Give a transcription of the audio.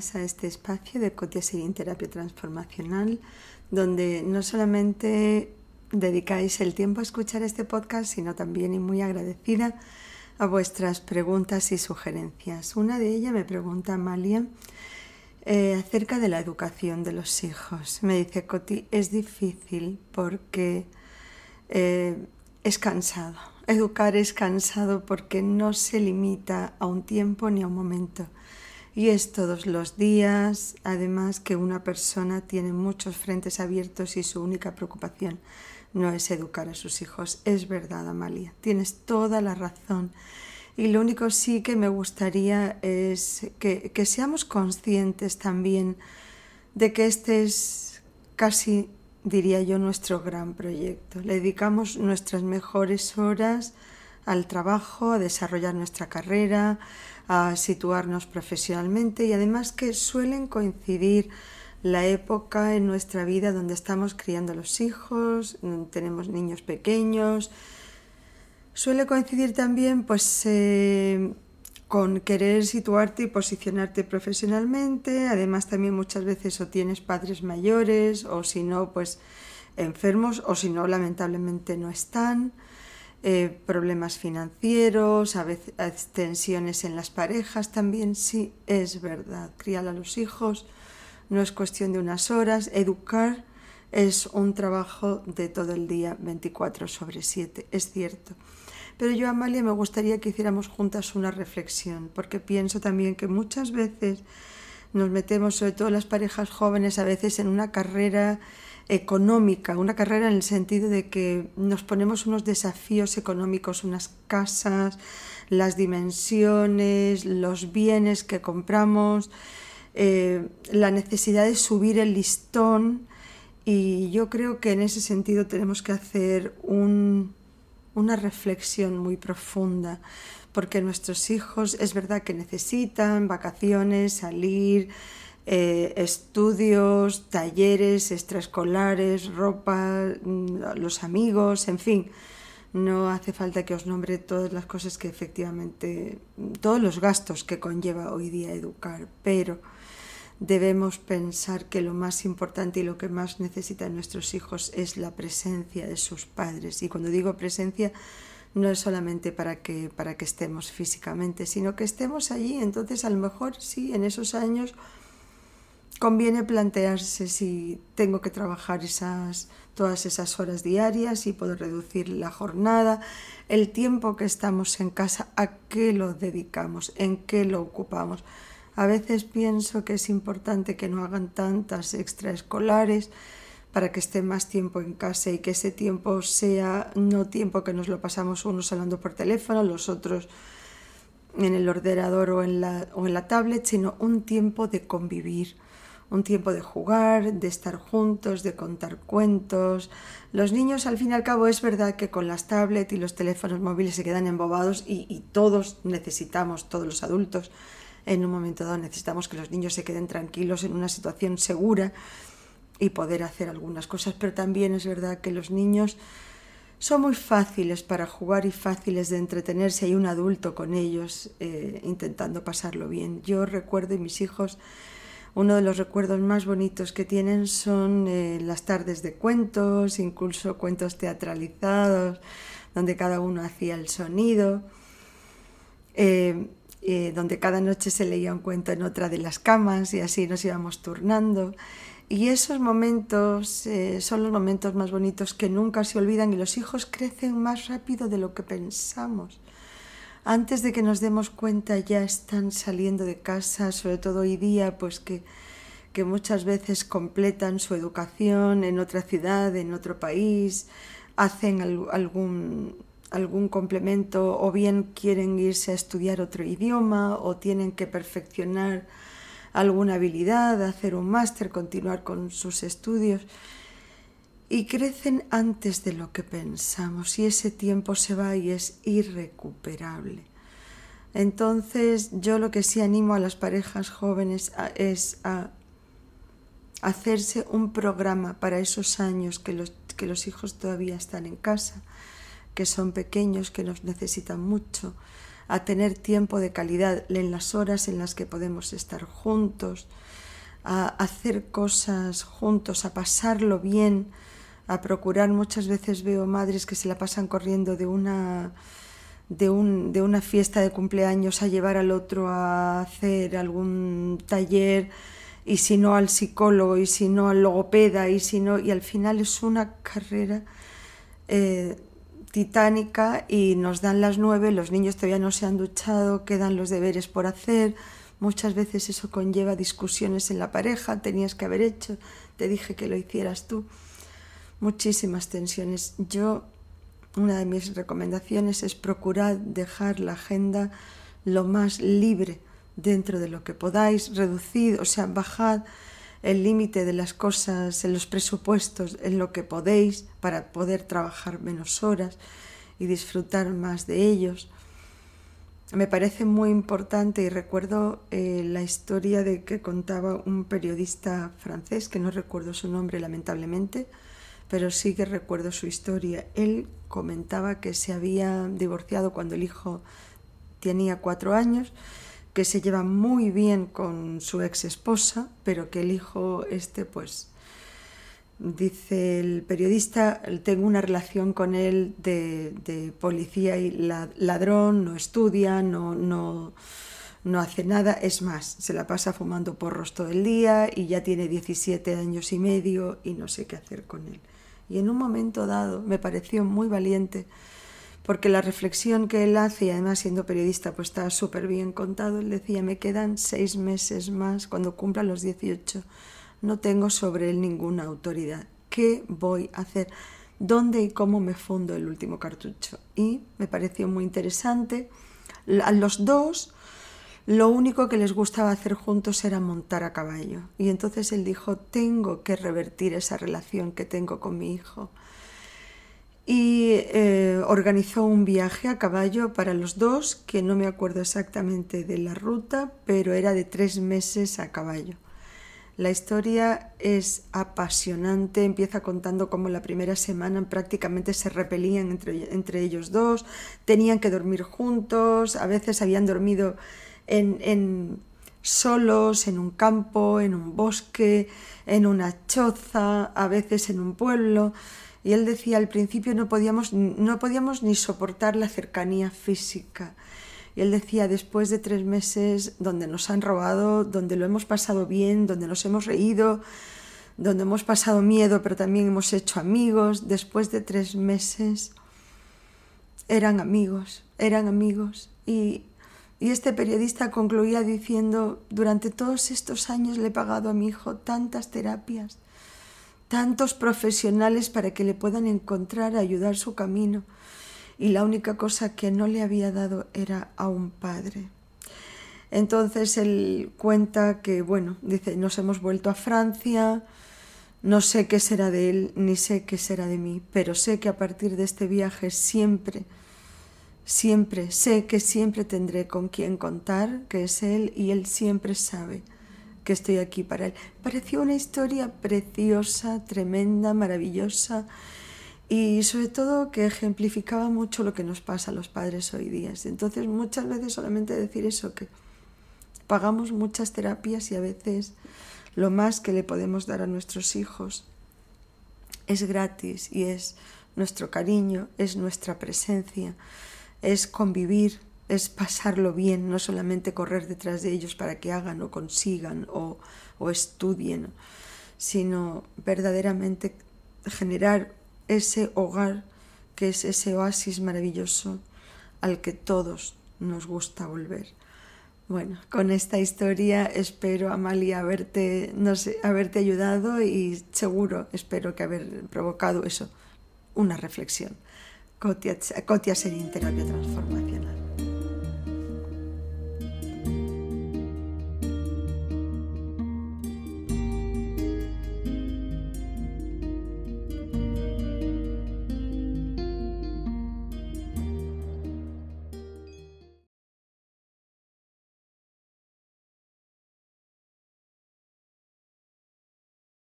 a este espacio de Cotia en Terapia Transformacional, donde no solamente dedicáis el tiempo a escuchar este podcast, sino también y muy agradecida a vuestras preguntas y sugerencias. Una de ellas me pregunta Amalia eh, acerca de la educación de los hijos. Me dice, Coti, es difícil porque eh, es cansado. Educar es cansado porque no se limita a un tiempo ni a un momento. Y es todos los días, además que una persona tiene muchos frentes abiertos y su única preocupación no es educar a sus hijos. Es verdad, Amalia, tienes toda la razón. Y lo único sí que me gustaría es que, que seamos conscientes también de que este es casi diría yo, nuestro gran proyecto. Le dedicamos nuestras mejores horas al trabajo, a desarrollar nuestra carrera, a situarnos profesionalmente y además que suelen coincidir la época en nuestra vida donde estamos criando los hijos, tenemos niños pequeños. Suele coincidir también pues eh, con querer situarte y posicionarte profesionalmente. Además también muchas veces o tienes padres mayores o si no pues enfermos o si no lamentablemente no están. Eh, problemas financieros, a veces tensiones en las parejas también, sí, es verdad. Criar a los hijos no es cuestión de unas horas, educar es un trabajo de todo el día, 24 sobre 7, es cierto. Pero yo, Amalia, me gustaría que hiciéramos juntas una reflexión, porque pienso también que muchas veces nos metemos, sobre todo las parejas jóvenes, a veces en una carrera económica, una carrera en el sentido de que nos ponemos unos desafíos económicos, unas casas, las dimensiones, los bienes que compramos, eh, la necesidad de subir el listón. Y yo creo que en ese sentido tenemos que hacer un, una reflexión muy profunda, porque nuestros hijos es verdad que necesitan vacaciones, salir, eh, estudios, talleres extraescolares, ropa, mm, los amigos, en fin. No hace falta que os nombre todas las cosas que efectivamente, todos los gastos que conlleva hoy día educar, pero debemos pensar que lo más importante y lo que más necesitan nuestros hijos es la presencia de sus padres. Y cuando digo presencia, no es solamente para que, para que estemos físicamente, sino que estemos allí. Entonces, a lo mejor sí, en esos años conviene plantearse si tengo que trabajar esas, todas esas horas diarias y puedo reducir la jornada, el tiempo que estamos en casa, a qué lo dedicamos, en qué lo ocupamos. A veces pienso que es importante que no hagan tantas extraescolares para que esté más tiempo en casa y que ese tiempo sea no tiempo que nos lo pasamos unos hablando por teléfono, los otros en el ordenador o en la, o en la tablet, sino un tiempo de convivir, un tiempo de jugar, de estar juntos, de contar cuentos. Los niños, al fin y al cabo, es verdad que con las tablets y los teléfonos móviles se quedan embobados y, todos necesitamos, todos los adultos, en un momento dado necesitamos que los niños se queden tranquilos en una situación segura y poder hacer algunas cosas, pero también es verdad que los niños son muy fáciles para jugar y fáciles de entretenerse. Hay un adulto con ellos eh, intentando pasarlo bien. Yo recuerdo y mis hijos, uno de los recuerdos más bonitos que tienen son eh, las tardes de cuentos, incluso cuentos teatralizados, donde cada uno hacía el sonido. Eh, donde cada noche se leía un cuento en otra de las camas y así nos íbamos turnando. Y esos momentos eh, son los momentos más bonitos que nunca se olvidan y los hijos crecen más rápido de lo que pensamos. Antes de que nos demos cuenta ya están saliendo de casa, sobre todo hoy día, pues que, que muchas veces completan su educación en otra ciudad, en otro país, hacen algún algún complemento o bien quieren irse a estudiar otro idioma o tienen que perfeccionar alguna habilidad, hacer un máster, continuar con sus estudios y crecen antes de lo que pensamos y ese tiempo se va y es irrecuperable. Entonces yo lo que sí animo a las parejas jóvenes es a hacerse un programa para esos años que los, que los hijos todavía están en casa, que son pequeños, que nos necesitan mucho, a tener tiempo de calidad en las horas en las que podemos estar juntos, a hacer cosas juntos, a pasarlo bien, a procurar. Muchas veces veo madres que se la pasan corriendo de una, de, un, de una fiesta de cumpleaños a llevar al otro a hacer algún taller y si no al psicólogo y si no al logopeda y si no y al final es una carrera eh, titánica y nos dan las nueve, los niños todavía no se han duchado, quedan los deberes por hacer, muchas veces eso conlleva discusiones en la pareja, tenías que haber hecho, te dije que lo hicieras tú, muchísimas tensiones. Yo, una de mis recomendaciones es procurar dejar la agenda lo más libre dentro de lo que podáis, reducir, o sea, bajad el límite de las cosas en los presupuestos, en lo que podéis, para poder trabajar menos horas y disfrutar más de ellos. Me parece muy importante y recuerdo eh, la historia de que contaba un periodista francés, que no recuerdo su nombre lamentablemente, pero sí que recuerdo su historia. Él comentaba que se había divorciado cuando el hijo tenía cuatro años que se lleva muy bien con su ex esposa, pero que el hijo este, pues, dice el periodista, tengo una relación con él de, policía y ladrón, no estudia, no, no, no hace nada, es más, se la pasa fumando porros todo el día y ya tiene 17 años y medio y no sé qué hacer con él. Y en un momento dado me pareció muy valiente porque la reflexión que él hace, además siendo periodista, pues está súper bien contado, él decía, me quedan seis meses más cuando cumpla los 18, no tengo sobre él ninguna autoridad, ¿qué voy a hacer? ¿Dónde y cómo me fundo el último cartucho? Y me pareció muy interesante. A los dos, lo único que les gustaba hacer juntos era montar a caballo. Y entonces él dijo, tengo que revertir esa relación que tengo con mi hijo y eh, organizó un viaje a caballo para los dos, que no me acuerdo exactamente de la ruta, pero era de tres meses a caballo. La historia es apasionante, empieza contando cómo la primera semana prácticamente se repelían entre, entre ellos dos, tenían que dormir juntos, a veces habían dormido en, en solos, en un campo, en un bosque, en una choza, a veces en un pueblo. Y él decía al principio no podíamos, no podíamos ni soportar la cercanía física. Y él decía, después de tres meses donde nos han robado, donde lo hemos pasado bien, donde nos hemos reído, donde hemos pasado miedo, pero también hemos hecho amigos, después de tres meses eran amigos, eran amigos. Y, y este periodista concluía diciendo, durante todos estos años le he pagado a mi hijo tantas terapias tantos profesionales para que le puedan encontrar, ayudar su camino. Y la única cosa que no le había dado era a un padre. Entonces él cuenta que, bueno, dice, nos hemos vuelto a Francia, no sé qué será de él, ni sé qué será de mí, pero sé que a partir de este viaje siempre, siempre, sé que siempre tendré con quien contar, que es él, y él siempre sabe que estoy aquí para él. Pareció una historia preciosa, tremenda, maravillosa y sobre todo que ejemplificaba mucho lo que nos pasa a los padres hoy día. Entonces muchas veces solamente decir eso, que pagamos muchas terapias y a veces lo más que le podemos dar a nuestros hijos es gratis y es nuestro cariño, es nuestra presencia, es convivir, es pasarlo bien, no solamente correr detrás de ellos para que hagan o consigan o, estudien, sino verdaderamente generar ese hogar que es ese oasis maravilloso al que todos nos gusta volver. Bueno, con esta historia espero, Amalia, haberte, haberte ayudado y seguro espero que haber provocado eso, una reflexión. Cotia, Cotia Serín, Terapia Transformacional.